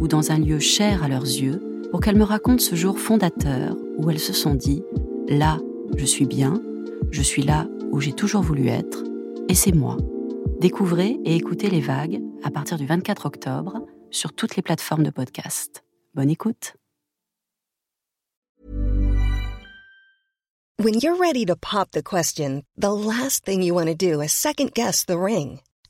ou dans un lieu cher à leurs yeux pour qu'elles me racontent ce jour fondateur où elles se sont dit ⁇ Là, je suis bien, je suis là où j'ai toujours voulu être, et c'est moi. Découvrez et écoutez les vagues à partir du 24 octobre sur toutes les plateformes de podcast. Bonne écoute. When you're ready to pop the question, the last thing you want to do is second guess the ring.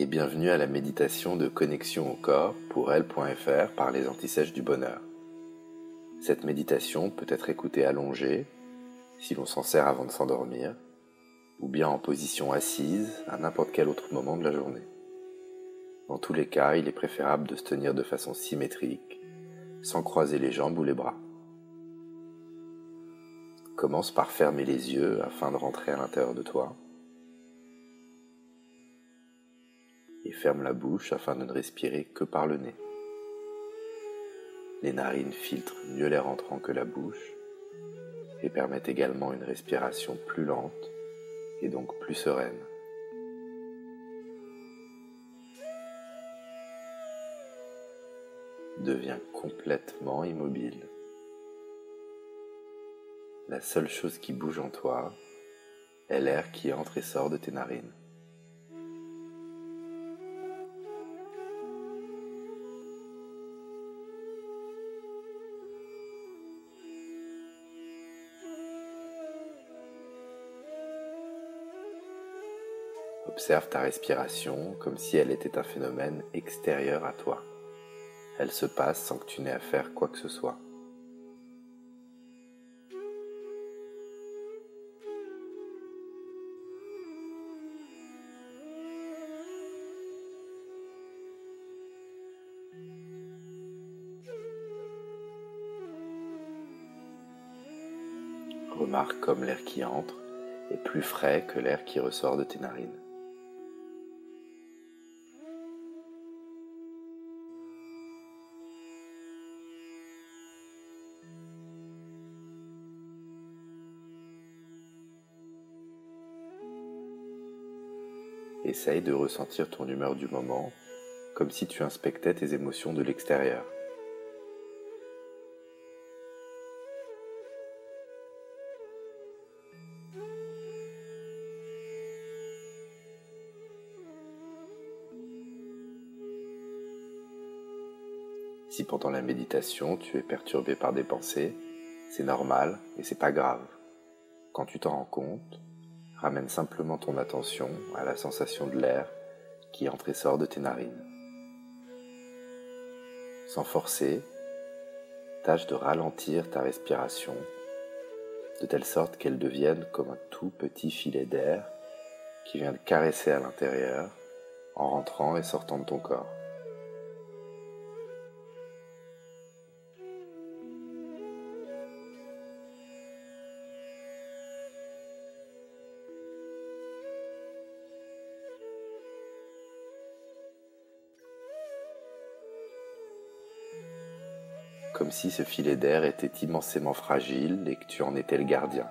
et bienvenue à la méditation de connexion au corps pour elle.fr par les antisèches du bonheur. Cette méditation peut être écoutée allongée, si l'on s'en sert avant de s'endormir, ou bien en position assise à n'importe quel autre moment de la journée. Dans tous les cas, il est préférable de se tenir de façon symétrique, sans croiser les jambes ou les bras. Commence par fermer les yeux afin de rentrer à l'intérieur de toi. Ferme la bouche afin de ne respirer que par le nez. Les narines filtrent mieux l'air entrant que la bouche et permettent également une respiration plus lente et donc plus sereine. Deviens complètement immobile. La seule chose qui bouge en toi est l'air qui entre et sort de tes narines. Observe ta respiration comme si elle était un phénomène extérieur à toi. Elle se passe sans que tu n'aies à faire quoi que ce soit. Remarque comme l'air qui entre est plus frais que l'air qui ressort de tes narines. Essaye de ressentir ton humeur du moment comme si tu inspectais tes émotions de l'extérieur. Si pendant la méditation tu es perturbé par des pensées, c'est normal et c'est pas grave. Quand tu t'en rends compte, Ramène simplement ton attention à la sensation de l'air qui entre et sort de tes narines. Sans forcer, tâche de ralentir ta respiration de telle sorte qu'elle devienne comme un tout petit filet d'air qui vient de caresser à l'intérieur en rentrant et sortant de ton corps. Comme si ce filet d'air était immensément fragile et que tu en étais le gardien.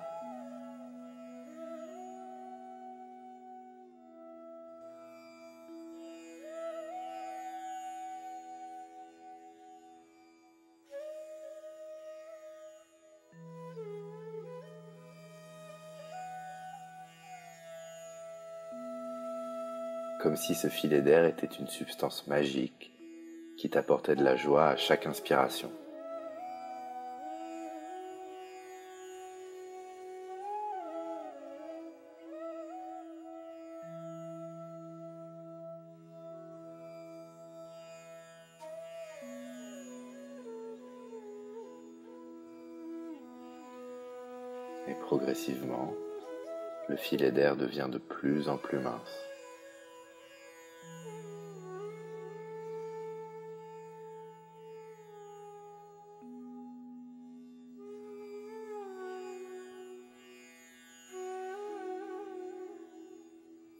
comme si ce filet d'air était une substance magique qui t'apportait de la joie à chaque inspiration. Et progressivement, le filet d'air devient de plus en plus mince.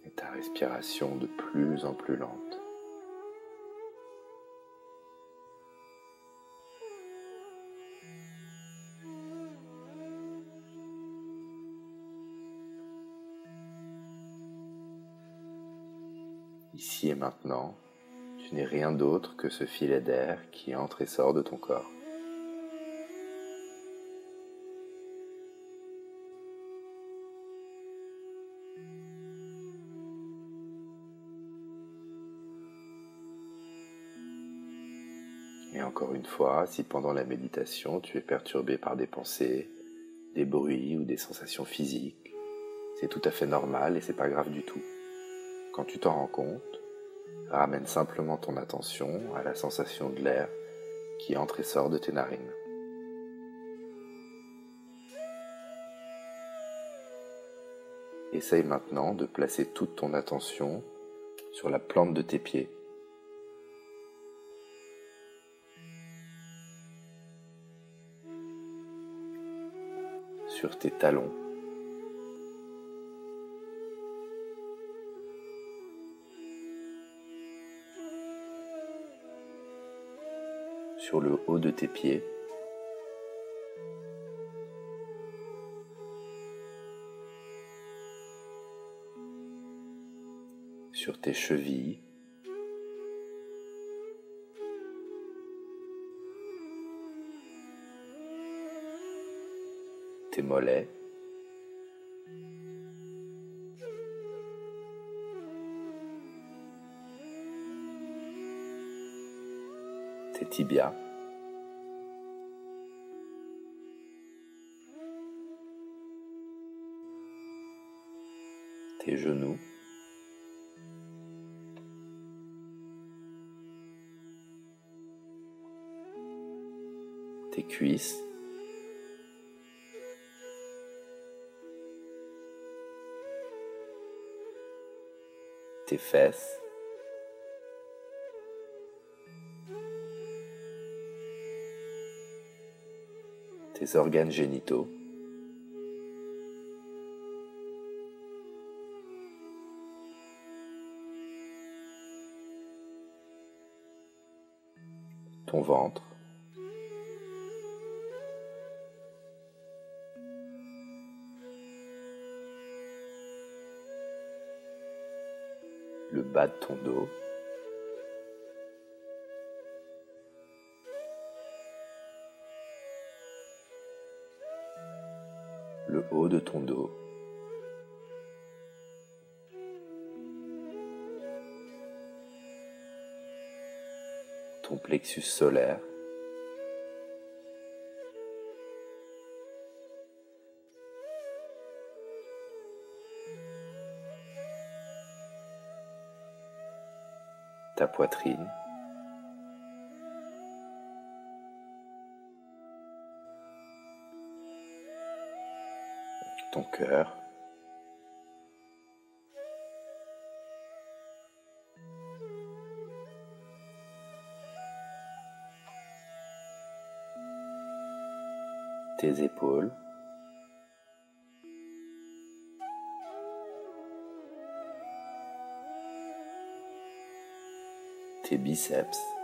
et ta respiration de plus en plus lente. Ici et maintenant, tu n'es rien d'autre que ce filet d'air qui entre et sort de ton corps. Et encore une fois, si pendant la méditation tu es perturbé par des pensées, des bruits ou des sensations physiques, c'est tout à fait normal et c'est pas grave du tout. Quand tu t'en rends compte, ramène simplement ton attention à la sensation de l'air qui entre et sort de tes narines. Essaye maintenant de placer toute ton attention sur la plante de tes pieds. sur tes talons. Sur le haut de tes pieds. sur tes chevilles. tes mollets. Tes tibias. tes genoux. tes cuisses. tes fesses. Organes génitaux. ton ventre. le bas de ton dos. De ton dos. ton plexus solaire. ta poitrine. Ton cœur. tes épaules. tes biceps.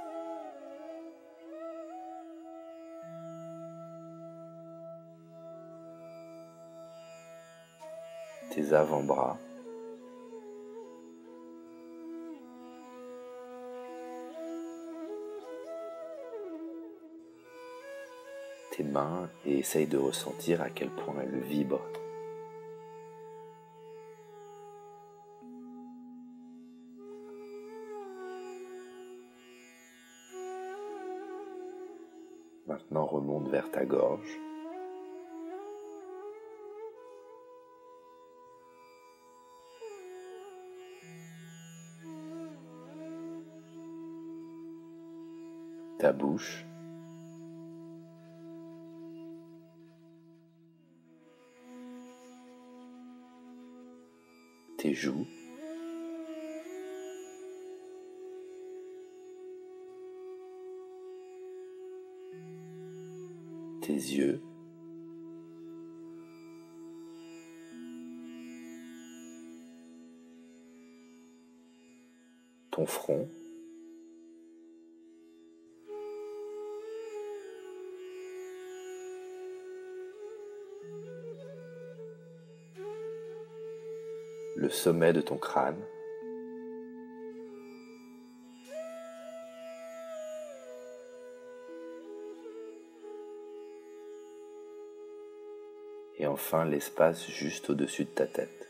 Tes avant-bras, tes mains et essaye de ressentir à quel point elles vibrent. Maintenant remonte vers ta gorge. Bouche. Tes joues. tes yeux, ton front, le sommet de ton crâne. et enfin l'espace juste au-dessus de ta tête.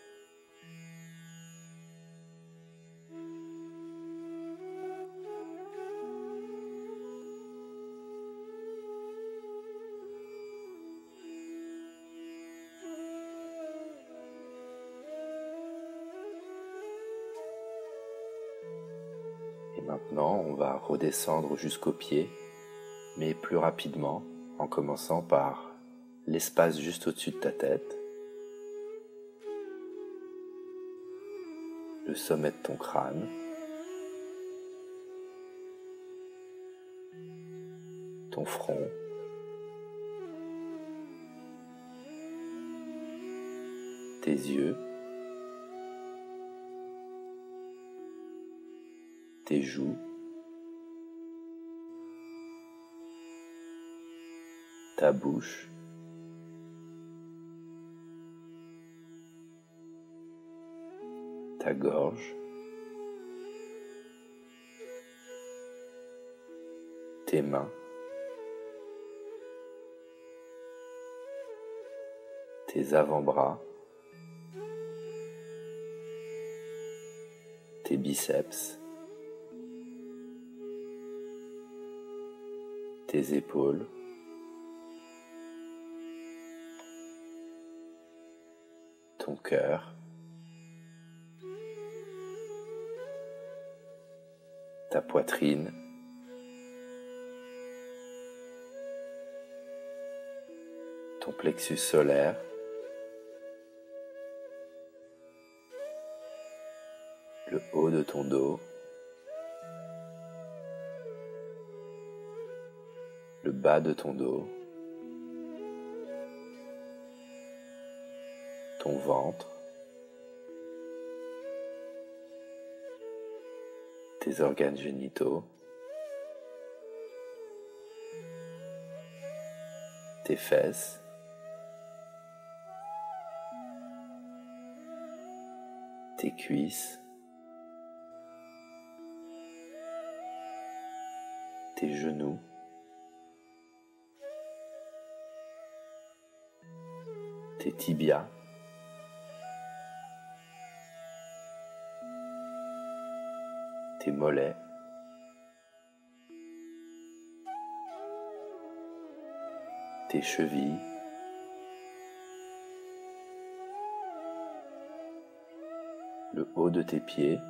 Maintenant, on va redescendre jusqu'aux pieds, mais plus rapidement, en commençant par l'espace juste au-dessus de ta tête, le sommet de ton crâne, ton front, tes yeux, tes joues, ta bouche, ta gorge, tes mains, tes avant-bras, tes biceps, tes épaules, ton cœur, ta poitrine. ton plexus solaire, le haut de ton dos, le bas de ton dos, ton ventre, tes organes génitaux, tes fesses, tes cuisses, tes genoux, tes tibias, tes mollets, tes chevilles, le haut de tes pieds,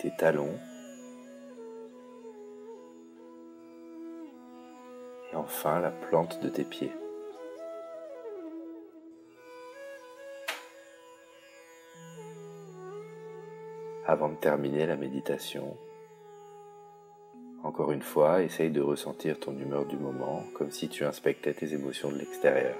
tes talons, enfin la plante de tes pieds. Avant de terminer la méditation, encore une fois, essaye de ressentir ton humeur du moment comme si tu inspectais tes émotions de l'extérieur.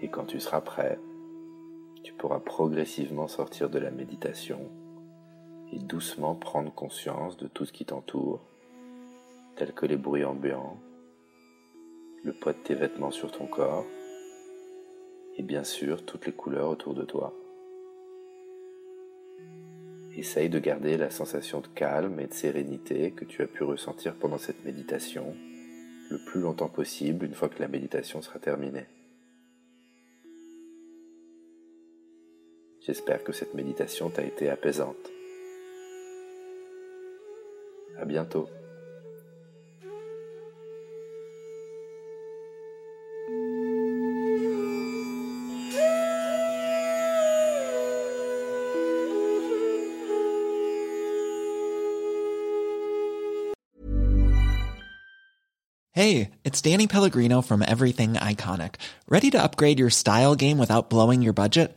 Et quand tu seras prêt, tu pourras progressivement sortir de la méditation et doucement prendre conscience de tout ce qui t'entoure, tels que les bruits ambiants, le poids de tes vêtements sur ton corps et bien sûr toutes les couleurs autour de toi. Essaye de garder la sensation de calme et de sérénité que tu as pu ressentir pendant cette méditation le plus longtemps possible une fois que la méditation sera terminée. J'espère que cette méditation t'a été apaisante. À bientôt. Hey, it's Danny Pellegrino from Everything Iconic. Ready to upgrade your style game without blowing your budget?